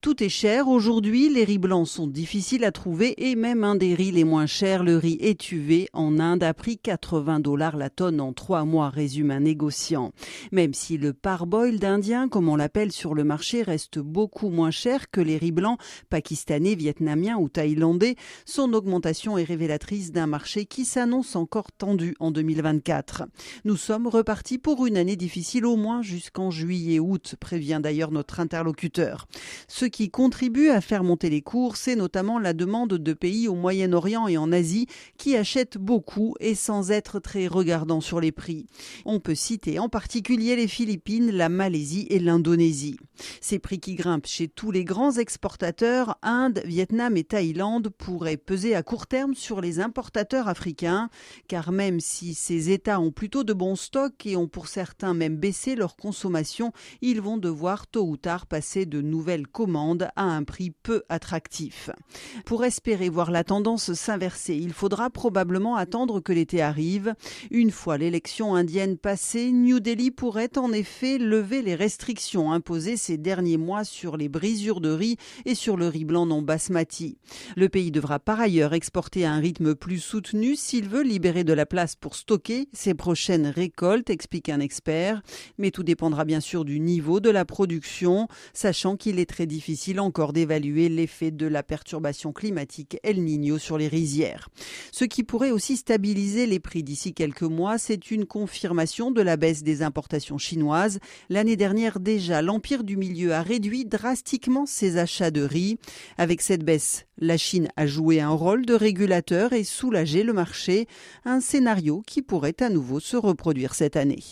Tout est cher aujourd'hui, les riz blancs sont difficiles à trouver et même un des riz les moins chers, le riz étuvé en Inde, a pris 80 dollars la tonne en trois mois, résume un négociant. Même si le parboiled indien, comme on l'appelle sur le marché, reste beaucoup moins cher que les riz blancs pakistanais, vietnamiens ou thaïlandais, son augmentation est révélatrice d'un marché qui s'annonce encore tendu en 2024. Nous sommes repartis pour une année difficile au moins jusqu'en juillet-août, prévient d'ailleurs notre interlocuteur. Qui contribue à faire monter les cours, c'est notamment la demande de pays au Moyen-Orient et en Asie qui achètent beaucoup et sans être très regardants sur les prix. On peut citer en particulier les Philippines, la Malaisie et l'Indonésie. Ces prix qui grimpent chez tous les grands exportateurs, Inde, Vietnam et Thaïlande, pourraient peser à court terme sur les importateurs africains, car même si ces États ont plutôt de bons stocks et ont pour certains même baissé leur consommation, ils vont devoir tôt ou tard passer de nouvelles commandes à un prix peu attractif. Pour espérer voir la tendance s'inverser, il faudra probablement attendre que l'été arrive. Une fois l'élection indienne passée, New Delhi pourrait en effet lever les restrictions imposées ces derniers mois sur les brisures de riz et sur le riz blanc non basmati. Le pays devra par ailleurs exporter à un rythme plus soutenu s'il veut libérer de la place pour stocker ses prochaines récoltes, explique un expert. Mais tout dépendra bien sûr du niveau de la production, sachant qu'il est très difficile difficile encore d'évaluer l'effet de la perturbation climatique El Niño sur les rizières. Ce qui pourrait aussi stabiliser les prix d'ici quelques mois, c'est une confirmation de la baisse des importations chinoises. L'année dernière déjà, l'Empire du Milieu a réduit drastiquement ses achats de riz. Avec cette baisse, la Chine a joué un rôle de régulateur et soulagé le marché, un scénario qui pourrait à nouveau se reproduire cette année.